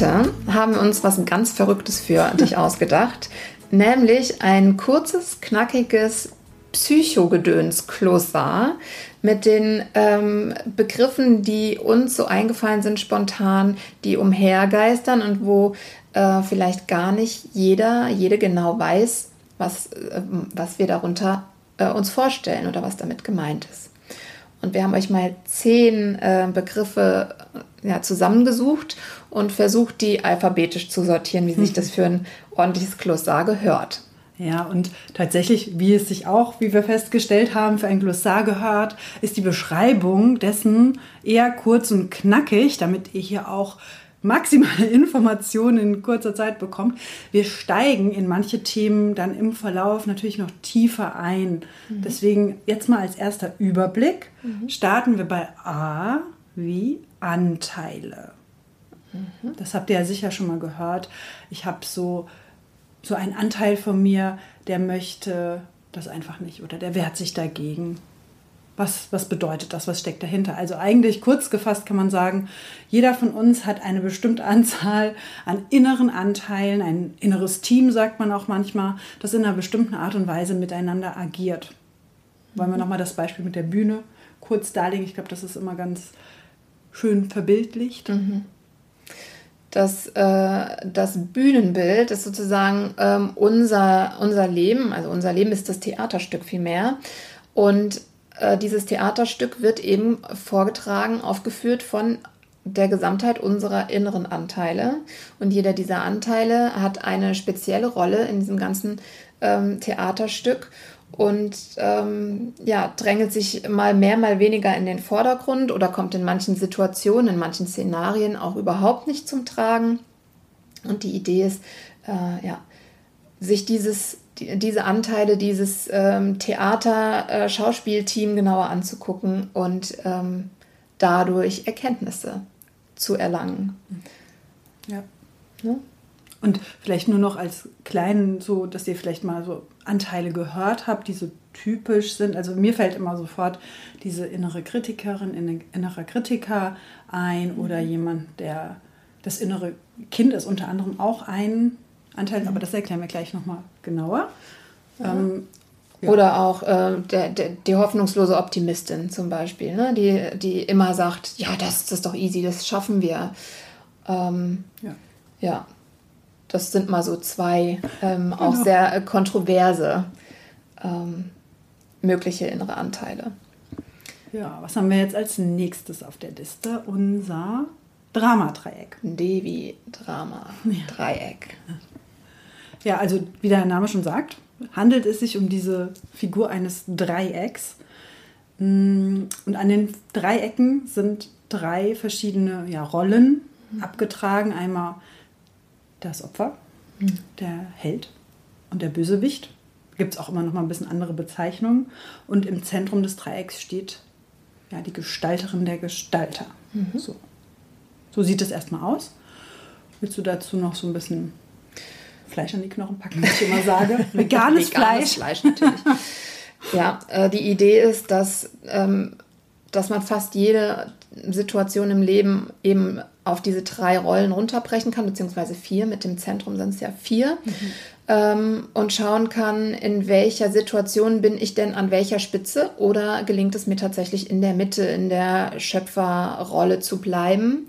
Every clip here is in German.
Heute haben wir uns was ganz Verrücktes für dich ausgedacht, nämlich ein kurzes, knackiges Psychogedöns-Klossar mit den ähm, Begriffen, die uns so eingefallen sind, spontan, die umhergeistern und wo äh, vielleicht gar nicht jeder, jede genau weiß, was, äh, was wir darunter äh, uns vorstellen oder was damit gemeint ist. Und wir haben euch mal zehn äh, Begriffe ja, zusammengesucht und versucht, die alphabetisch zu sortieren, wie sich das für ein ordentliches Glossar gehört. Ja, und tatsächlich, wie es sich auch, wie wir festgestellt haben, für ein Glossar gehört, ist die Beschreibung dessen eher kurz und knackig, damit ihr hier auch maximale Informationen in kurzer Zeit bekommt. Wir steigen in manche Themen dann im Verlauf natürlich noch tiefer ein. Mhm. Deswegen jetzt mal als erster Überblick mhm. starten wir bei A wie Anteile. Mhm. Das habt ihr ja sicher schon mal gehört. Ich habe so, so einen Anteil von mir, der möchte das einfach nicht oder der wehrt sich dagegen. Was, was bedeutet das? Was steckt dahinter? Also eigentlich kurz gefasst kann man sagen, jeder von uns hat eine bestimmte Anzahl an inneren Anteilen, ein inneres Team, sagt man auch manchmal, das in einer bestimmten Art und Weise miteinander agiert. Wollen wir mhm. nochmal das Beispiel mit der Bühne kurz darlegen? Ich glaube, das ist immer ganz schön verbildlicht. Mhm das, äh, das Bühnenbild ist sozusagen ähm, unser, unser Leben, also unser Leben ist das Theaterstück vielmehr. Und äh, dieses Theaterstück wird eben vorgetragen, aufgeführt von der Gesamtheit unserer inneren Anteile. Und jeder dieser Anteile hat eine spezielle Rolle in diesem ganzen ähm, Theaterstück und ähm, ja, drängelt sich mal mehr, mal weniger in den Vordergrund oder kommt in manchen Situationen, in manchen Szenarien auch überhaupt nicht zum Tragen. Und die Idee ist, äh, ja, sich dieses, die, diese Anteile, dieses ähm, Theater-Schauspielteam äh, genauer anzugucken und ähm, dadurch Erkenntnisse zu erlangen. Ja. ja. Und vielleicht nur noch als kleinen, so, dass ihr vielleicht mal so Anteile gehört habt, die so typisch sind. Also mir fällt immer sofort diese innere Kritikerin, innerer Kritiker ein oder mhm. jemand, der das innere Kind ist unter anderem auch ein Anteil, aber das erklären wir gleich nochmal genauer. Ja. Ähm, ja. Oder auch äh, der, der, die hoffnungslose Optimistin zum Beispiel, ne? die, die immer sagt, ja, das, das ist doch easy, das schaffen wir. Ähm, ja. ja, das sind mal so zwei ähm, auch genau. sehr äh, kontroverse ähm, mögliche innere Anteile. Ja, was haben wir jetzt als nächstes auf der Liste? Unser Dramadreieck. Devi-Drama-Dreieck. Ja. ja, also wie der Name schon sagt, handelt es sich um diese Figur eines Dreiecks. Mm, und an den Dreiecken sind drei verschiedene ja, Rollen mhm. abgetragen. Einmal das Opfer, mhm. der Held und der Bösewicht. Gibt es auch immer noch mal ein bisschen andere Bezeichnungen. Und im Zentrum des Dreiecks steht ja, die Gestalterin der Gestalter. Mhm. So. so sieht es erstmal aus. Willst du dazu noch so ein bisschen Fleisch an die Knochen packen, was ich immer sage? Veganes, Veganes Fleisch. Fleisch natürlich. ja, äh, die Idee ist, dass, ähm, dass man fast jede Situation im Leben eben auf diese drei Rollen runterbrechen kann, beziehungsweise vier, mit dem Zentrum sind es ja vier, mhm. ähm, und schauen kann, in welcher Situation bin ich denn an welcher Spitze oder gelingt es mir tatsächlich in der Mitte, in der Schöpferrolle zu bleiben.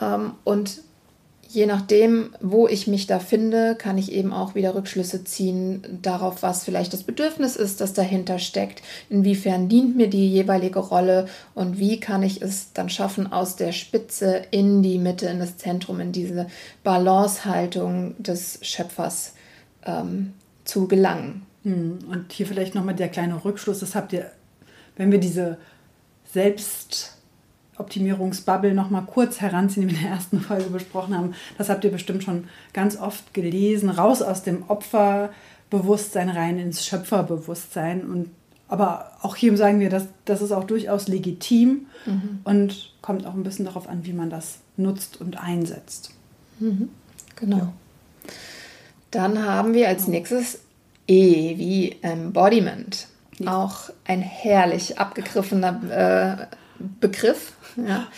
Ähm, und je nachdem, wo ich mich da finde, kann ich eben auch wieder Rückschlüsse ziehen darauf, was vielleicht das Bedürfnis ist, das dahinter steckt, inwiefern dient mir die jeweilige Rolle und wie kann ich es dann schaffen, aus der Spitze in die Mitte, in das Zentrum, in diese Balancehaltung des Schöpfers ähm, zu gelangen. Hm, und hier vielleicht nochmal der kleine Rückschluss, das habt ihr, wenn wir diese Selbst Selbstoptimierungsbubble noch mal kurz heranziehen, die wir in der ersten Folge besprochen haben. Das habt ihr bestimmt schon ganz oft gelesen. Raus aus dem Opferbewusstsein rein ins Schöpferbewusstsein. Und, aber auch hier sagen wir, dass das ist auch durchaus legitim mhm. und kommt auch ein bisschen darauf an, wie man das nutzt und einsetzt. Mhm. Genau. Ja. Dann haben wir als nächstes E wie Embodiment. Ja. Auch ein herrlich abgegriffener äh, Begriff. Ja.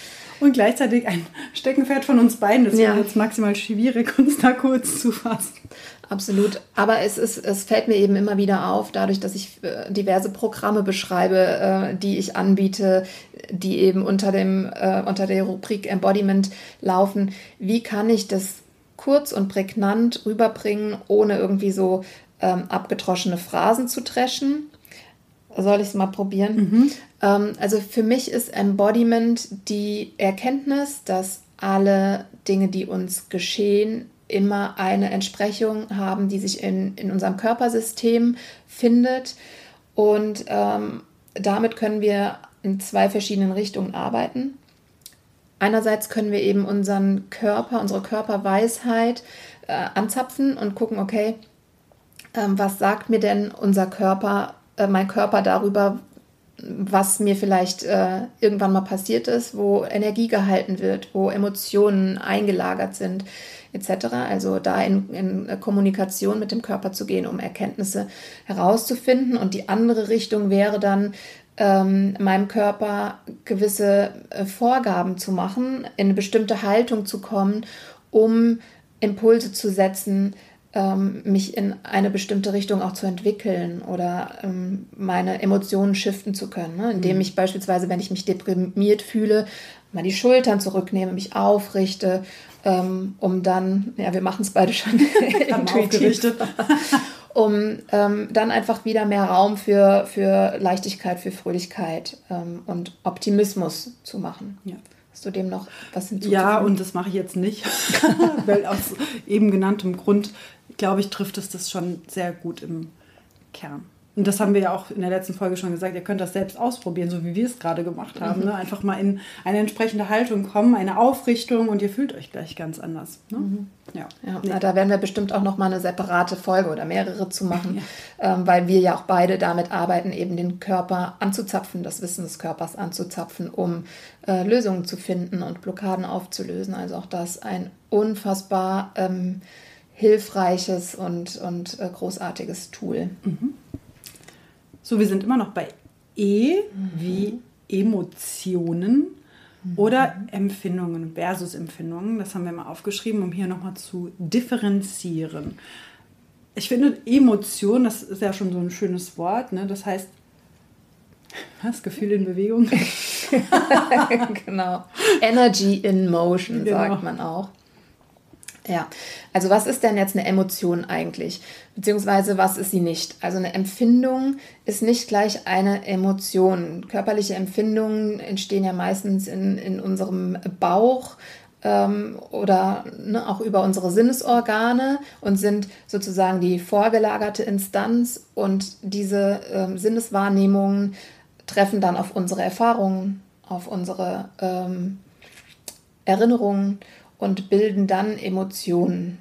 Und gleichzeitig ein Steckenpferd von uns beiden. Das ja. jetzt maximal schwierig, uns da kurz zu fassen. Absolut. Aber es, ist, es fällt mir eben immer wieder auf, dadurch, dass ich äh, diverse Programme beschreibe, äh, die ich anbiete, die eben unter, dem, äh, unter der Rubrik Embodiment laufen. Wie kann ich das kurz und prägnant rüberbringen, ohne irgendwie so ähm, abgedroschene Phrasen zu dreschen? Soll ich es mal probieren? Mhm. Ähm, also für mich ist Embodiment die Erkenntnis, dass alle Dinge, die uns geschehen, immer eine Entsprechung haben, die sich in, in unserem Körpersystem findet. Und ähm, damit können wir in zwei verschiedenen Richtungen arbeiten. Einerseits können wir eben unseren Körper, unsere Körperweisheit äh, anzapfen und gucken, okay, ähm, was sagt mir denn unser Körper äh, mein Körper darüber, was mir vielleicht äh, irgendwann mal passiert ist, wo Energie gehalten wird, wo Emotionen eingelagert sind, etc. Also da in, in, Kommunikation mit dem Körper zu gehen, um Erkenntnisse herauszufinden. Und die andere Richtung wäre dann, ähm, meinem Körper gewisse äh, Vorgaben zu machen, in eine bestimmte Haltung zu kommen, um Impulse zu setzen, ähm, mich in eine bestimmte Richtung auch zu entwickeln oder ähm, meine Emotionen shiften zu können. Ne? Indem mhm. ich beispielsweise, wenn ich mich deprimiert fühle, mal die Schultern zurücknehme, mich aufrichte, ähm, um dann, ja, wir machen es beide schon intuitiv, um ähm, dann einfach wieder mehr Raum für, für Leichtigkeit, für Fröhlichkeit ähm, und Optimismus zu machen. Ja. Hast du dem noch was hinzuzufügen? Ja, und das mache ich jetzt nicht, weil aus eben genanntem Grund glaube ich, trifft es das schon sehr gut im Kern. Und das haben wir ja auch in der letzten Folge schon gesagt. Ihr könnt das selbst ausprobieren, so wie wir es gerade gemacht haben. Mhm. Ne? Einfach mal in eine entsprechende Haltung kommen, eine Aufrichtung und ihr fühlt euch gleich ganz anders. Ne? Mhm. Ja, ja nee. da werden wir bestimmt auch noch mal eine separate Folge oder mehrere zu machen, ja. ähm, weil wir ja auch beide damit arbeiten, eben den Körper anzuzapfen, das Wissen des Körpers anzuzapfen, um äh, Lösungen zu finden und Blockaden aufzulösen. Also auch das ein unfassbar ähm, hilfreiches und, und äh, großartiges Tool. Mhm. So, wir sind immer noch bei E mhm. wie Emotionen mhm. oder Empfindungen versus Empfindungen. Das haben wir mal aufgeschrieben, um hier nochmal zu differenzieren. Ich finde, Emotion, das ist ja schon so ein schönes Wort, ne? das heißt, was? Gefühl in Bewegung? genau. Energy in Motion, genau. sagt man auch. Ja, also was ist denn jetzt eine Emotion eigentlich? Beziehungsweise was ist sie nicht? Also eine Empfindung ist nicht gleich eine Emotion. Körperliche Empfindungen entstehen ja meistens in, in unserem Bauch ähm, oder ne, auch über unsere Sinnesorgane und sind sozusagen die vorgelagerte Instanz und diese ähm, Sinneswahrnehmungen treffen dann auf unsere Erfahrungen, auf unsere ähm, Erinnerungen und bilden dann Emotionen,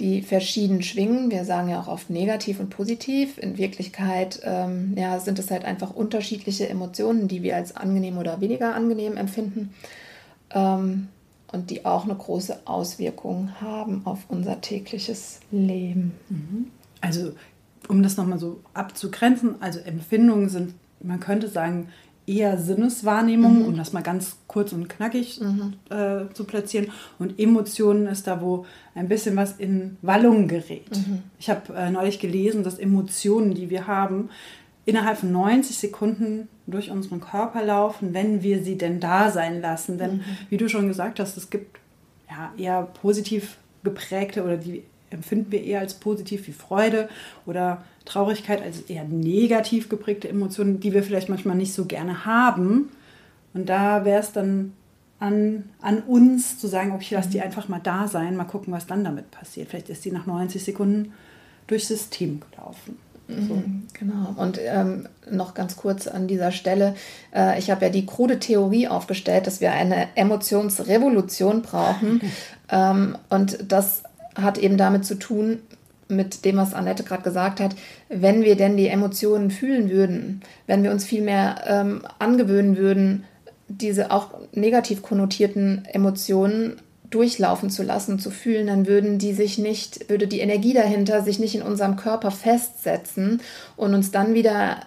die verschieden schwingen. Wir sagen ja auch oft negativ und positiv. In Wirklichkeit ähm, ja, sind es halt einfach unterschiedliche Emotionen, die wir als angenehm oder weniger angenehm empfinden ähm, und die auch eine große Auswirkung haben auf unser tägliches Leben. Mhm. Also um das nochmal so abzugrenzen, also Empfindungen sind, man könnte sagen, eher Sinneswahrnehmung, mhm. um das mal ganz kurz und knackig mhm. äh, zu platzieren. Und Emotionen ist da, wo ein bisschen was in Wallung gerät. Mhm. Ich habe äh, neulich gelesen, dass Emotionen, die wir haben, innerhalb von 90 Sekunden durch unseren Körper laufen, wenn wir sie denn da sein lassen. Denn, mhm. wie du schon gesagt hast, es gibt ja, eher positiv geprägte oder die empfinden wir eher als positiv wie Freude oder Traurigkeit als eher negativ geprägte Emotionen, die wir vielleicht manchmal nicht so gerne haben. Und da wäre es dann an, an uns zu sagen, okay, ich lasse die mhm. einfach mal da sein, mal gucken, was dann damit passiert. Vielleicht ist die nach 90 Sekunden durchs System gelaufen. So. Mhm, genau. Und ähm, noch ganz kurz an dieser Stelle, äh, ich habe ja die krude Theorie aufgestellt, dass wir eine Emotionsrevolution brauchen. ähm, und das hat eben damit zu tun, mit dem, was Annette gerade gesagt hat, wenn wir denn die Emotionen fühlen würden, wenn wir uns viel mehr ähm, angewöhnen würden, diese auch negativ konnotierten Emotionen durchlaufen zu lassen, zu fühlen, dann würden die sich nicht, würde die Energie dahinter sich nicht in unserem Körper festsetzen und uns dann wieder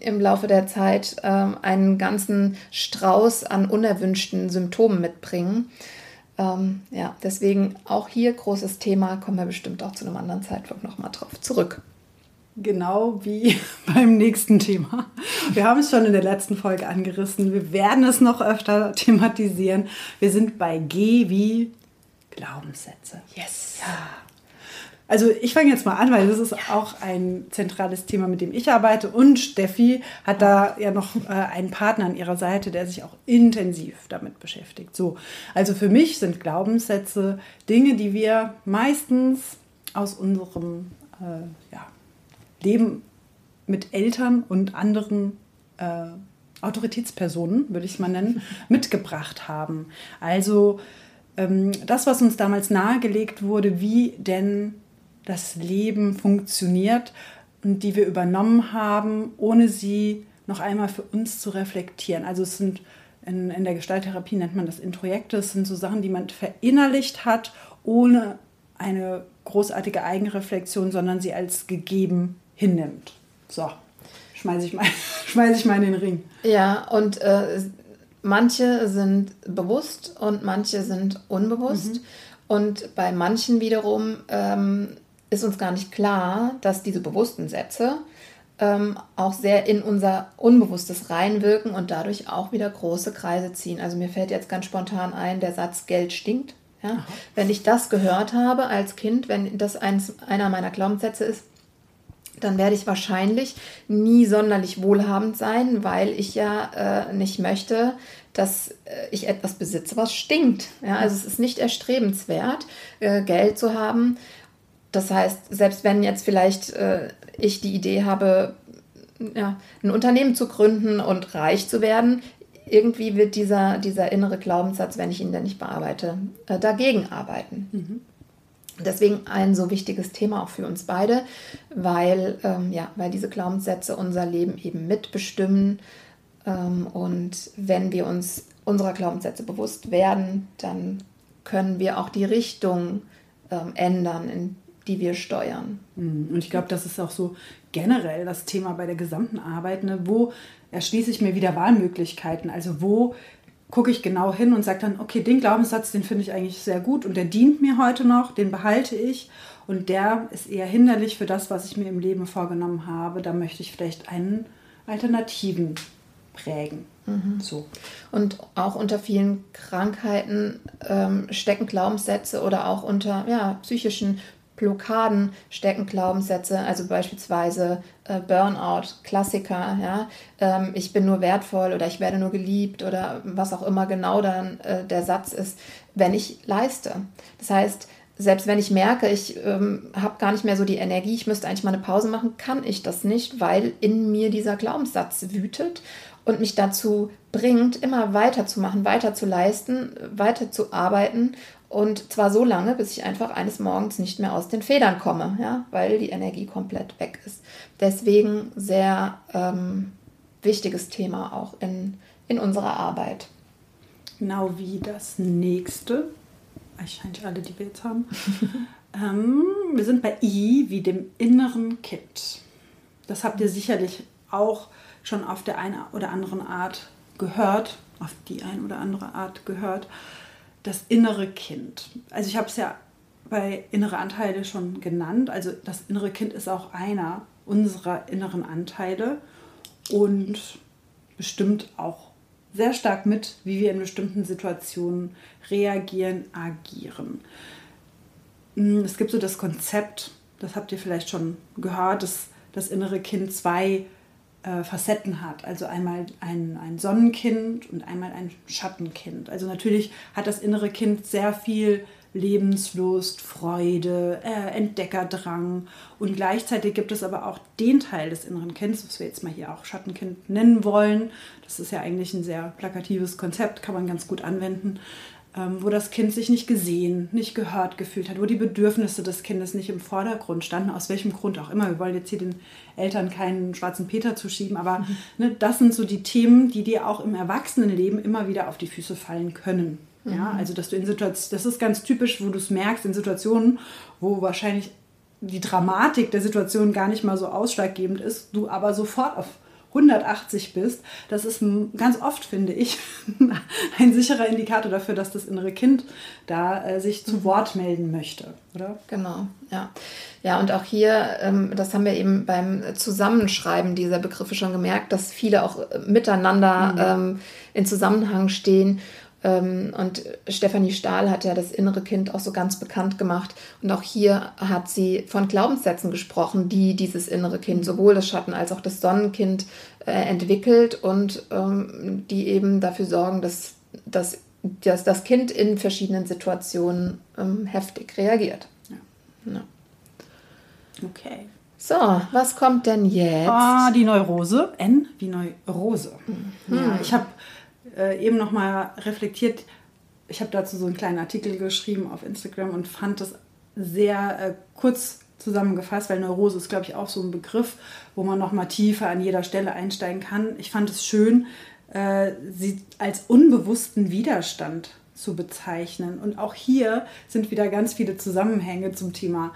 im Laufe der Zeit äh, einen ganzen Strauß an unerwünschten Symptomen mitbringen. Ähm, ja, deswegen auch hier großes Thema, kommen wir bestimmt auch zu einem anderen Zeitpunkt nochmal drauf zurück. Genau wie beim nächsten Thema. Wir haben es schon in der letzten Folge angerissen. Wir werden es noch öfter thematisieren. Wir sind bei G wie Glaubenssätze. Yes. Ja. Also ich fange jetzt mal an, weil das ist auch ein zentrales Thema, mit dem ich arbeite. Und Steffi hat da ja noch äh, einen Partner an ihrer Seite, der sich auch intensiv damit beschäftigt. So, also für mich sind Glaubenssätze Dinge, die wir meistens aus unserem äh, ja, Leben mit Eltern und anderen äh, Autoritätspersonen, würde ich es mal nennen, mitgebracht haben. Also ähm, das, was uns damals nahegelegt wurde, wie denn das Leben funktioniert und die wir übernommen haben, ohne sie noch einmal für uns zu reflektieren. Also es sind in, in der Gestalttherapie nennt man das Introjekte, es sind so Sachen, die man verinnerlicht hat, ohne eine großartige Eigenreflexion, sondern sie als gegeben hinnimmt. So, schmeiße ich, mal, schmeiß ich mal in den Ring. Ja, und äh, manche sind bewusst und manche sind unbewusst. Mhm. Und bei manchen wiederum ähm, ist uns gar nicht klar, dass diese bewussten Sätze ähm, auch sehr in unser Unbewusstes reinwirken und dadurch auch wieder große Kreise ziehen. Also mir fällt jetzt ganz spontan ein, der Satz Geld stinkt. Ja? Wenn ich das gehört habe als Kind, wenn das eins, einer meiner Glaubenssätze ist, dann werde ich wahrscheinlich nie sonderlich wohlhabend sein, weil ich ja äh, nicht möchte, dass äh, ich etwas besitze, was stinkt. Ja, also es ist nicht erstrebenswert, äh, Geld zu haben. Das heißt, selbst wenn jetzt vielleicht äh, ich die Idee habe, ja, ein Unternehmen zu gründen und reich zu werden, irgendwie wird dieser, dieser innere Glaubenssatz, wenn ich ihn denn nicht bearbeite, äh, dagegen arbeiten. Mhm. Deswegen ein so wichtiges Thema auch für uns beide, weil, ähm, ja, weil diese Glaubenssätze unser Leben eben mitbestimmen. Ähm, und wenn wir uns unserer Glaubenssätze bewusst werden, dann können wir auch die Richtung ähm, ändern, in die wir steuern. Mhm. Und ich glaube, das ist auch so generell das Thema bei der gesamten Arbeit. Ne? Wo erschließe ich mir wieder Wahlmöglichkeiten? Also wo gucke ich genau hin und sage dann, okay, den Glaubenssatz, den finde ich eigentlich sehr gut und der dient mir heute noch, den behalte ich und der ist eher hinderlich für das, was ich mir im Leben vorgenommen habe. Da möchte ich vielleicht einen alternativen prägen. Mhm. So. Und auch unter vielen Krankheiten ähm, stecken Glaubenssätze oder auch unter ja, psychischen Blockaden stecken Glaubenssätze, also beispielsweise äh, Burnout, Klassiker, ja, ähm, ich bin nur wertvoll oder ich werde nur geliebt oder was auch immer genau dann äh, der Satz ist, wenn ich leiste. Das heißt, selbst wenn ich merke, ich ähm, habe gar nicht mehr so die Energie, ich müsste eigentlich mal eine Pause machen, kann ich das nicht, weil in mir dieser Glaubenssatz wütet und mich dazu bringt, immer weiterzumachen, weiter zu leisten, weiter zu arbeiten und zwar so lange, bis ich einfach eines Morgens nicht mehr aus den Federn komme, ja, weil die Energie komplett weg ist. Deswegen sehr ähm, wichtiges Thema auch in, in unserer Arbeit. Genau wie das nächste. Wahrscheinlich alle, die wir jetzt haben. ähm, wir sind bei I wie dem inneren Kind. Das habt ihr sicherlich auch schon auf der einen oder anderen Art gehört, auf die eine oder andere Art gehört das innere Kind. Also ich habe es ja bei innere Anteile schon genannt. Also das innere Kind ist auch einer unserer inneren Anteile und bestimmt auch sehr stark mit, wie wir in bestimmten Situationen reagieren, agieren. Hm, es gibt so das Konzept, das habt ihr vielleicht schon gehört, dass das innere Kind zwei äh, Facetten hat. Also einmal ein, ein Sonnenkind und einmal ein Schattenkind. Also natürlich hat das innere Kind sehr viel Lebenslust, Freude, äh, Entdeckerdrang. Und gleichzeitig gibt es aber auch den Teil des inneren Kindes, was wir jetzt mal hier auch Schattenkind nennen wollen. Das ist ja eigentlich ein sehr plakatives Konzept, kann man ganz gut anwenden. Ähm, wo das Kind sich nicht gesehen, nicht gehört gefühlt hat, wo die Bedürfnisse des Kindes nicht im Vordergrund standen, aus welchem Grund auch immer. Wir wollen jetzt hier den Eltern keinen schwarzen Peter zuschieben, aber mhm. ne, das sind so die Themen, die dir auch im Erwachsenenleben immer wieder auf die Füße fallen können. Ja, mhm. also dass du in Situationen, das ist ganz typisch, wo du es merkst, in Situationen, wo wahrscheinlich die Dramatik der Situation gar nicht mal so ausschlaggebend ist, du aber sofort auf 180 bist, das ist ganz oft, finde ich, ein sicherer Indikator dafür, dass das innere Kind da äh, sich zu mhm. Wort melden möchte, oder? Genau, ja. Ja, und auch hier, ähm, das haben wir eben beim Zusammenschreiben dieser Begriffe schon gemerkt, dass viele auch miteinander mhm. ähm, in Zusammenhang stehen und Stefanie Stahl hat ja das innere Kind auch so ganz bekannt gemacht. Und auch hier hat sie von Glaubenssätzen gesprochen, die dieses innere Kind, sowohl das Schatten als auch das Sonnenkind, äh, entwickelt und ähm, die eben dafür sorgen, dass, dass, dass das Kind in verschiedenen Situationen ähm, heftig reagiert. Ja. Ja. Okay. So, was kommt denn jetzt? Ah, die Neurose. N wie Neurose. Mhm. Ja, ich habe äh, eben nochmal reflektiert. Ich habe dazu so einen kleinen Artikel geschrieben auf Instagram und fand das sehr äh, kurz zusammengefasst, weil Neurose ist, glaube ich, auch so ein Begriff, wo man nochmal tiefer an jeder Stelle einsteigen kann. Ich fand es schön, äh, sie als unbewussten Widerstand zu bezeichnen. Und auch hier sind wieder ganz viele Zusammenhänge zum Thema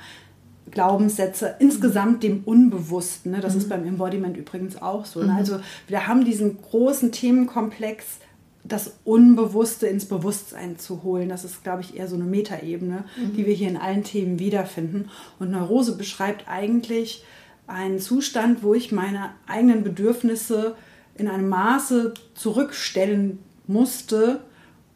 Glaubenssätze, insgesamt dem Unbewussten. Ne? Das mhm. ist beim Embodiment übrigens auch so. Ne? Mhm. Also wir haben diesen großen Themenkomplex das Unbewusste ins Bewusstsein zu holen. Das ist, glaube ich, eher so eine Metaebene, mhm. die wir hier in allen Themen wiederfinden. Und Neurose beschreibt eigentlich einen Zustand, wo ich meine eigenen Bedürfnisse in einem Maße zurückstellen musste,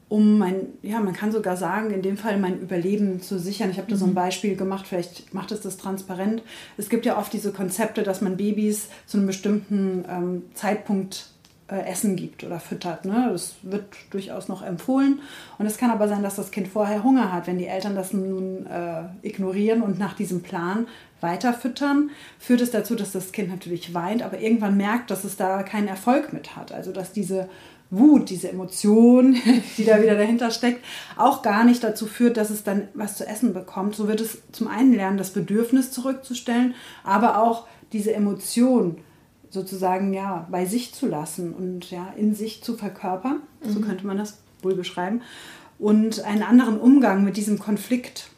um mein, ja, man kann sogar sagen, in dem Fall mein Überleben zu sichern. Ich habe da so ein mhm. Beispiel gemacht, vielleicht macht es das transparent. Es gibt ja oft diese Konzepte, dass man Babys zu einem bestimmten ähm, Zeitpunkt äh, Essen gibt oder füttert. Ne? Das wird durchaus noch empfohlen. Und es kann aber sein, dass das Kind vorher Hunger hat. Wenn die Eltern das nun äh, ignorieren und nach diesem Plan weiter füttern, führt es dazu, dass das Kind natürlich weint, aber irgendwann merkt, dass es da keinen Erfolg mit hat. Also dass diese Wut, diese Emotion, die da wieder dahinter steckt, auch gar nicht dazu führt, dass es dann was zu essen bekommt. So wird es zum einen lernen, das Bedürfnis zurückzustellen, aber auch diese Emotion sozusagen ja bei sich zu lassen und ja in sich zu verkörpern, mhm. so könnte man das wohl beschreiben, und einen anderen Umgang mit diesem Konflikt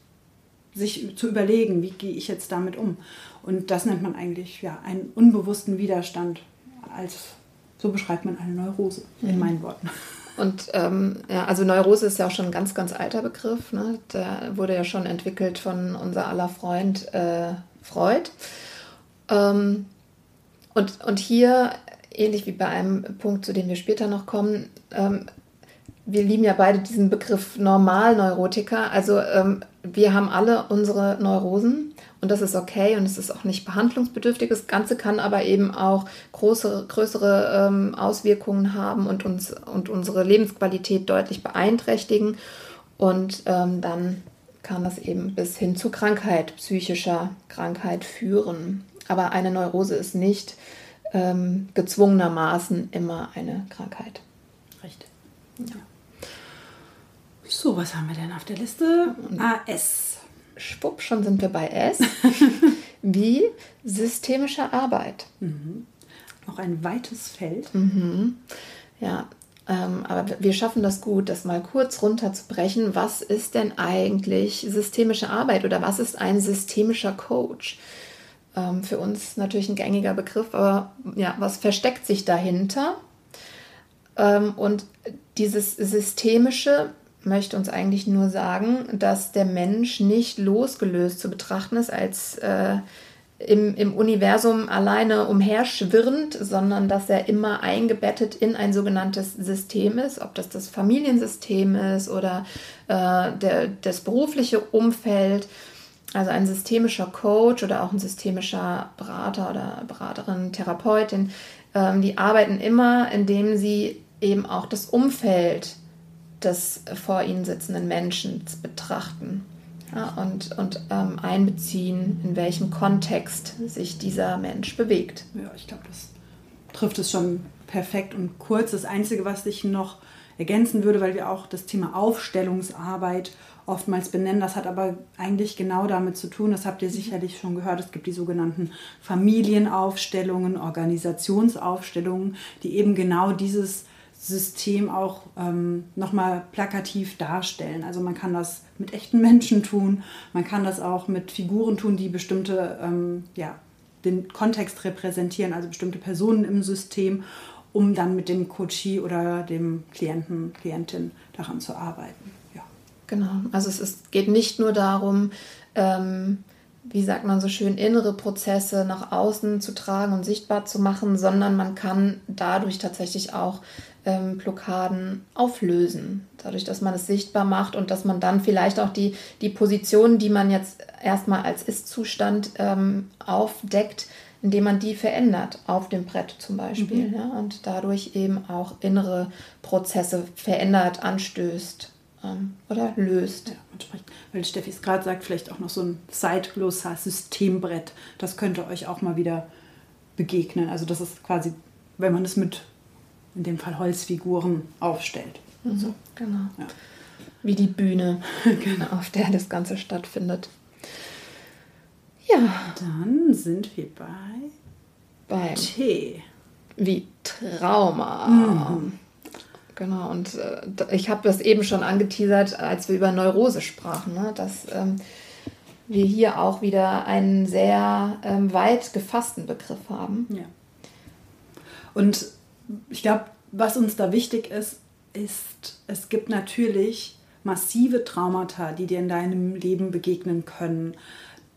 sich zu überlegen, wie gehe ich jetzt damit um. Und das nennt man eigentlich ja einen unbewussten Widerstand. Als so beschreibt man eine Neurose mhm. in meinen Worten. Und ähm, ja, also Neurose ist ja auch schon ein ganz, ganz alter Begriff. Ne? Der wurde ja schon entwickelt von unser aller Freund äh, Freud. Ähm, und, und hier, ähnlich wie bei einem Punkt, zu dem wir später noch kommen, ähm, wir lieben ja beide diesen Begriff Normalneurotiker. Also ähm, wir haben alle unsere Neurosen und das ist okay und es ist auch nicht behandlungsbedürftig. Das Ganze kann aber eben auch große, größere ähm, Auswirkungen haben und uns und unsere Lebensqualität deutlich beeinträchtigen. Und ähm, dann kann das eben bis hin zu Krankheit, psychischer Krankheit führen. Aber eine Neurose ist nicht ähm, gezwungenermaßen immer eine Krankheit. Richtig. Ja. So, was haben wir denn auf der Liste? AS. Schwupp, schon sind wir bei S. Wie systemische Arbeit. Mhm. Noch ein weites Feld. Mhm. Ja, ähm, aber wir schaffen das gut, das mal kurz runterzubrechen. Was ist denn eigentlich systemische Arbeit oder was ist ein systemischer Coach? ähm, für uns natürlich ein gängiger Begriff, aber ja, was versteckt sich dahinter? Ähm, und dieses Systemische möchte uns eigentlich nur sagen, dass der Mensch nicht losgelöst zu betrachten ist als äh, im, im Universum alleine umherschwirrend, sondern dass er immer eingebettet in ein sogenanntes System ist, ob das das Familiensystem ist oder äh, der, das berufliche Umfeld also ein systemischer Coach oder auch ein systemischer Berater oder Beraterin, Therapeutin, ähm, die arbeiten immer, indem sie eben auch das Umfeld des vor ihnen sitzenden Menschen betrachten ja, und, und ähm, einbeziehen, in welchem Kontext sich dieser Mensch bewegt. Ja, ich glaube, das trifft es schon perfekt und kurz. Das Einzige, was ich noch ergänzen würde, weil wir auch das Thema Aufstellungsarbeit oftmals benennen. Das hat aber eigentlich genau damit zu tun, das habt ihr sicherlich schon gehört, es gibt die sogenannten Familienaufstellungen, Organisationsaufstellungen, die eben genau dieses System auch ähm, nochmal plakativ darstellen. Also man kann das mit echten Menschen tun, man kann das auch mit Figuren tun, die bestimmte, ähm, ja, den Kontext repräsentieren, also bestimmte Personen im System, um dann mit dem Coachie oder dem Klienten, Klientin daran zu arbeiten. Ja. Genau, also es ist, geht nicht nur darum, ähm, wie sagt man so schön, innere Prozesse nach außen zu tragen und sichtbar zu machen, sondern man kann dadurch tatsächlich auch ähm, Blockaden auflösen. Dadurch, dass man es sichtbar macht und dass man dann vielleicht auch die, die Positionen, die man jetzt erstmal als Ist-Zustand ähm, aufdeckt, indem man die verändert, auf dem Brett zum Beispiel. Mhm. Ja, und dadurch eben auch innere Prozesse verändert, anstößt ähm, oder löst. Ja, weil Steffi es gerade sagt, vielleicht auch noch so ein zeitloser Systembrett. Das könnte euch auch mal wieder begegnen. Also das ist quasi, wenn man es mit, in dem Fall Holzfiguren, aufstellt. Mhm, so. Genau. Ja. Wie die Bühne, genau. auf der das Ganze stattfindet. Ja. Dann sind wir bei, bei T. Wie Trauma. Mhm. Genau, und äh, ich habe das eben schon angeteasert, als wir über Neurose sprachen, ne? dass ähm, wir hier auch wieder einen sehr ähm, weit gefassten Begriff haben. Ja. Und ich glaube, was uns da wichtig ist, ist, es gibt natürlich massive Traumata, die dir in deinem Leben begegnen können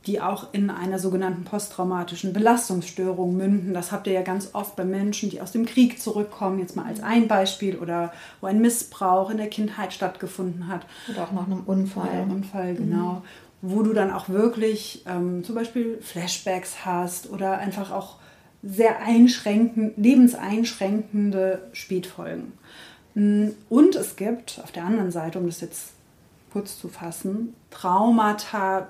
die auch in einer sogenannten posttraumatischen Belastungsstörung münden. Das habt ihr ja ganz oft bei Menschen, die aus dem Krieg zurückkommen, jetzt mal als ein Beispiel, oder wo ein Missbrauch in der Kindheit stattgefunden hat. Oder auch nach einem Unfall. Oder Unfall, genau. Mhm. Wo du dann auch wirklich ähm, zum Beispiel Flashbacks hast oder einfach auch sehr einschränkend, lebenseinschränkende Spätfolgen. Und es gibt auf der anderen Seite, um das jetzt kurz zu fassen, Traumata,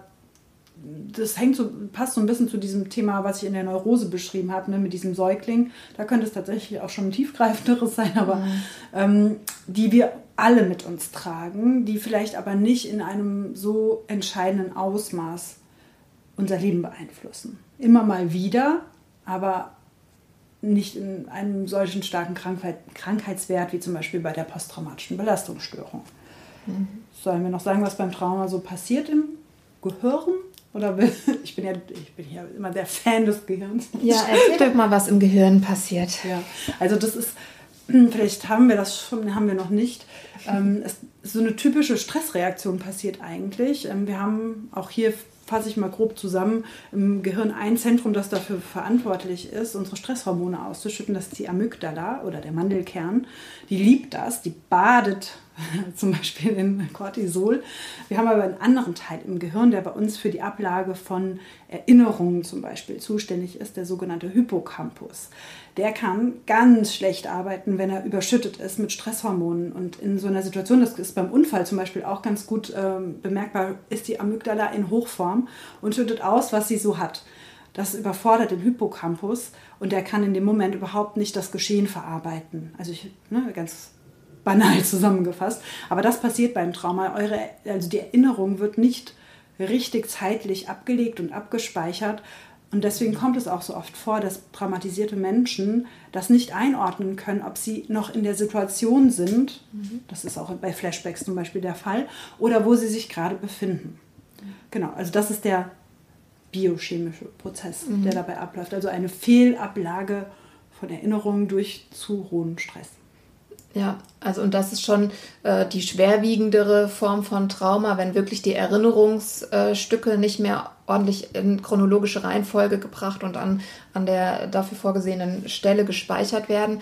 das hängt so, passt so ein bisschen zu diesem Thema, was ich in der Neurose beschrieben habe, ne, mit diesem Säugling. Da könnte es tatsächlich auch schon ein tiefgreifenderes sein, aber mhm. ähm, die wir alle mit uns tragen, die vielleicht aber nicht in einem so entscheidenden Ausmaß unser Leben beeinflussen. Immer mal wieder, aber nicht in einem solchen starken Krankheit, Krankheitswert wie zum Beispiel bei der posttraumatischen Belastungsstörung. Mhm. Sollen wir noch sagen, was beim Trauma so passiert im Gehirn? Oder ich bin ja, ich bin ja immer der Fan des Gehirns. Ja, erzähl doch mal, was im Gehirn passiert. Ja, also das ist, vielleicht haben wir das schon, haben wir noch nicht. Ähm, es, so eine typische Stressreaktion passiert eigentlich. Ähm, wir haben auch hier fasse ich mal grob zusammen, im Gehirn ein Zentrum, das dafür verantwortlich ist, unsere Stresshormone auszuschütten, das ist die Amygdala oder der Mandelkern. Die liebt das, die badet zum Beispiel in Cortisol. Wir haben aber einen anderen Teil im Gehirn, der bei uns für die Ablage von Erinnerungen zum Beispiel zuständig ist, der sogenannte Hippocampus. Der kann ganz schlecht arbeiten, wenn er überschüttet ist mit Stresshormonen. Und in so einer Situation, das ist beim Unfall zum Beispiel auch ganz gut ähm, bemerkbar, ist die Amygdala in Hochform und schüttet aus, was sie so hat. Das überfordert den Hippocampus und der kann in dem Moment überhaupt nicht das Geschehen verarbeiten. Also ich, ne, ganz banal zusammengefasst. Aber das passiert beim Trauma. Eure, also die Erinnerung wird nicht richtig zeitlich abgelegt und abgespeichert. Und deswegen kommt es auch so oft vor, dass traumatisierte Menschen das nicht einordnen können, ob sie noch in der Situation sind, mhm. das ist auch bei Flashbacks zum Beispiel der Fall, oder wo sie sich gerade befinden. Genau, also das ist der biochemische Prozess, mhm. der dabei abläuft. Also eine Fehlablage von Erinnerungen durch zu hohen Stress. Ja, also und das ist schon äh, die schwerwiegendere Form von Trauma, wenn wirklich die Erinnerungsstücke nicht mehr ordentlich in chronologische Reihenfolge gebracht und an, an der dafür vorgesehenen Stelle gespeichert werden.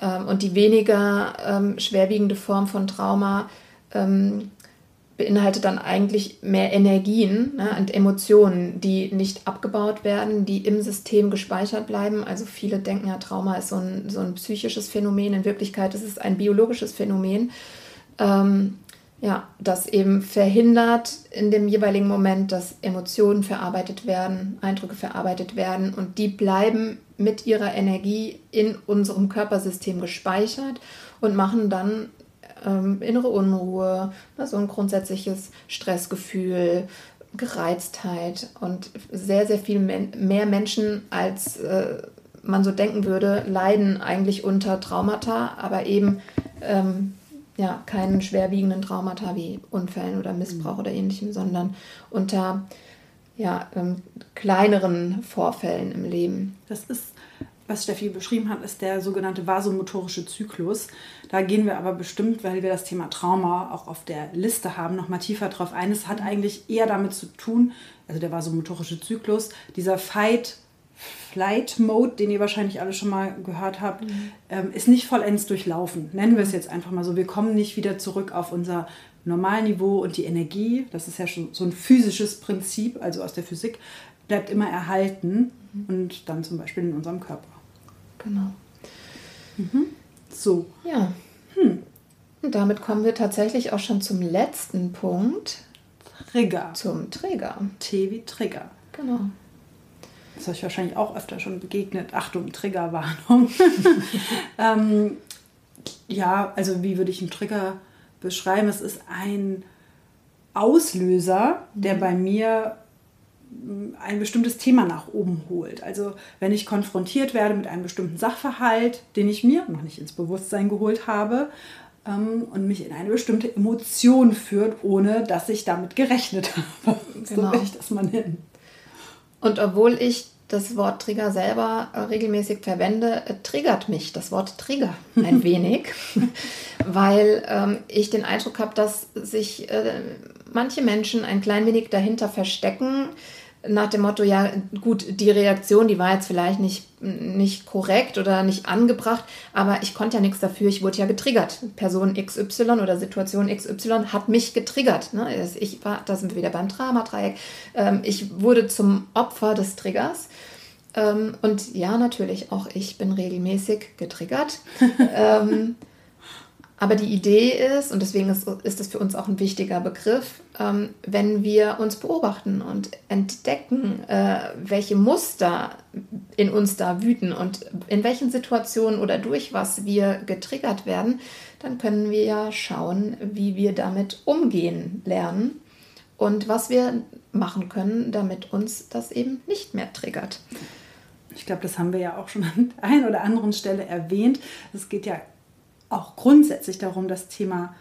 Ähm, und die weniger ähm, schwerwiegende Form von Trauma ähm, beinhaltet dann eigentlich mehr Energien ne, und Emotionen, die nicht abgebaut werden, die im System gespeichert bleiben. Also viele denken ja, Trauma ist so ein, so ein psychisches Phänomen. In Wirklichkeit ist es ein biologisches Phänomen, ähm, ja, das eben verhindert in dem jeweiligen Moment, dass Emotionen verarbeitet werden, Eindrücke verarbeitet werden und die bleiben mit ihrer Energie in unserem Körpersystem gespeichert und machen dann ähm, innere Unruhe, so ein grundsätzliches Stressgefühl, Gereiztheit und sehr, sehr viel mehr Menschen, als äh, man so denken würde, leiden eigentlich unter Traumata, aber eben ähm, ja, keinen schwerwiegenden Traumata wie Unfällen oder Missbrauch mhm. oder ähnlichem, sondern unter ja, ähm, kleineren Vorfällen im Leben. Das ist, was Steffi beschrieben hat, ist der sogenannte vasomotorische Zyklus. Da gehen wir aber bestimmt, weil wir das Thema Trauma auch auf der Liste haben, noch mal tiefer drauf ein. Es hat eigentlich eher damit zu tun, also der vasomotorische Zyklus, dieser Fight, Flight Mode, den ihr wahrscheinlich alle schon mal gehört habt, mhm. ähm, ist nicht vollends durchlaufen. Nennen wir es jetzt einfach mal so. Wir kommen nicht wieder zurück auf unser Normalniveau und die Energie, das ist ja schon so ein physisches Prinzip, also aus der Physik, bleibt immer erhalten mhm. und dann zum Beispiel in unserem Körper. Genau. Mhm. So. Ja. Hm. Und damit kommen wir tatsächlich auch schon zum letzten Punkt. Trigger. Zum Trigger. T wie Trigger. Genau. Das ist euch wahrscheinlich auch öfter schon begegnet. Achtung, Triggerwarnung. ähm, ja, also wie würde ich einen Trigger beschreiben? Es ist ein Auslöser, der mhm. bei mir ein bestimmtes Thema nach oben holt. Also wenn ich konfrontiert werde mit einem bestimmten Sachverhalt, den ich mir noch nicht ins Bewusstsein geholt habe ähm, und mich in eine bestimmte Emotion führt, ohne dass ich damit gerechnet habe. Genau. So will ich das mal nennen. Und obwohl ich das Wort Trigger selber äh, regelmäßig verwende, äh, triggert mich das Wort Trigger ein wenig, weil ähm, ich den Eindruck habe, dass sich äh, manche Menschen ein klein wenig dahinter verstecken, nach dem Motto, ja gut, die Reaktion, die war jetzt vielleicht nicht, nicht korrekt oder nicht angebracht, aber ich konnte ja nichts dafür, ich wurde ja getriggert. Person XY oder Situation XY hat mich getriggert. Ne? Ich war, da sind wir wieder beim Dramadreieck. Ähm, ich wurde zum Opfer des Triggers. Ähm, und ja, natürlich, auch ich bin regelmäßig getriggert. ähm, aber die Idee ist, und deswegen ist, ist das für uns auch ein wichtiger Begriff, ähm, wenn wir uns beobachten und entdecken, äh, welche Muster in uns da wüten und in welchen Situationen oder durch was wir getriggert werden, dann können wir ja schauen, wie wir damit umgehen lernen und was wir machen können, damit uns das eben nicht mehr triggert. Ich glaube, das haben wir ja auch schon an der einen oder anderen Stelle erwähnt. Es geht ja auch grundsätzlich darum, das Thema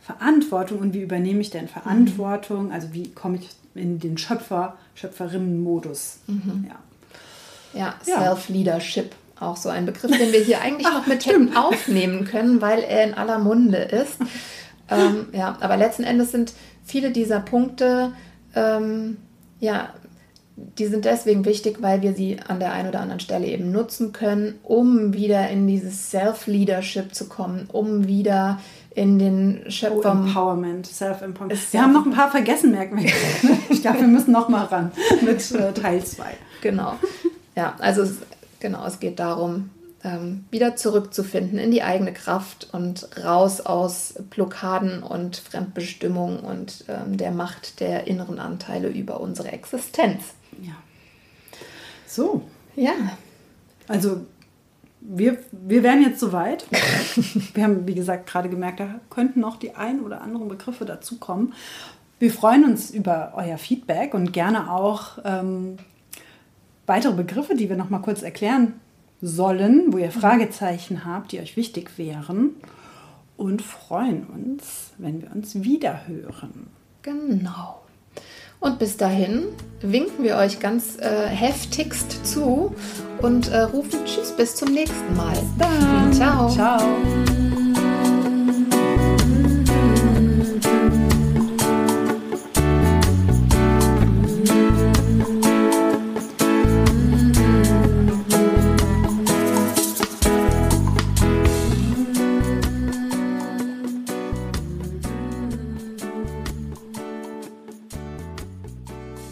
Verantwortung und wie übernehme ich denn Verantwortung, also wie komme ich in den Schöpfer, Schöpferinnen-Modus. Mhm. Ja, ja, ja. Self-Leadership, auch so ein Begriff, den wir hier eigentlich noch mit hätten aufnehmen können, weil er in aller Munde ist. ähm, ja, aber letzten Endes sind viele dieser Punkte ähm, ja die sind deswegen wichtig, weil wir sie an der einen oder anderen Stelle eben nutzen können, um wieder in dieses Self-Leadership zu kommen, um wieder in den Schöpfer... Oh, Empowerment, Self-Empowerment. Wir haben noch ein paar vergessen, merken wir. ich glaube, wir müssen noch mal ran mit äh, Teil 2. Genau. Ja, also es, genau, es geht darum, ähm, wieder zurückzufinden in die eigene Kraft und raus aus Blockaden und Fremdbestimmung und ähm, der Macht der inneren Anteile über unsere Existenz. Ja. So. Ja. Also wir, wir wären jetzt soweit. wir haben, wie gesagt, gerade gemerkt, da könnten noch die ein oder anderen Begriffe dazukommen. Wir freuen uns über euer Feedback und gerne auch ähm, weitere Begriffe, die wir noch mal kurz erklären sollen, wo ihr Fragezeichen habt, die euch wichtig wären. Und freuen uns, wenn wir uns wieder hören. Genau. Und bis dahin winken wir euch ganz äh, heftigst zu und äh, rufen Tschüss bis zum nächsten Mal. Bis dann. Ciao. Ciao.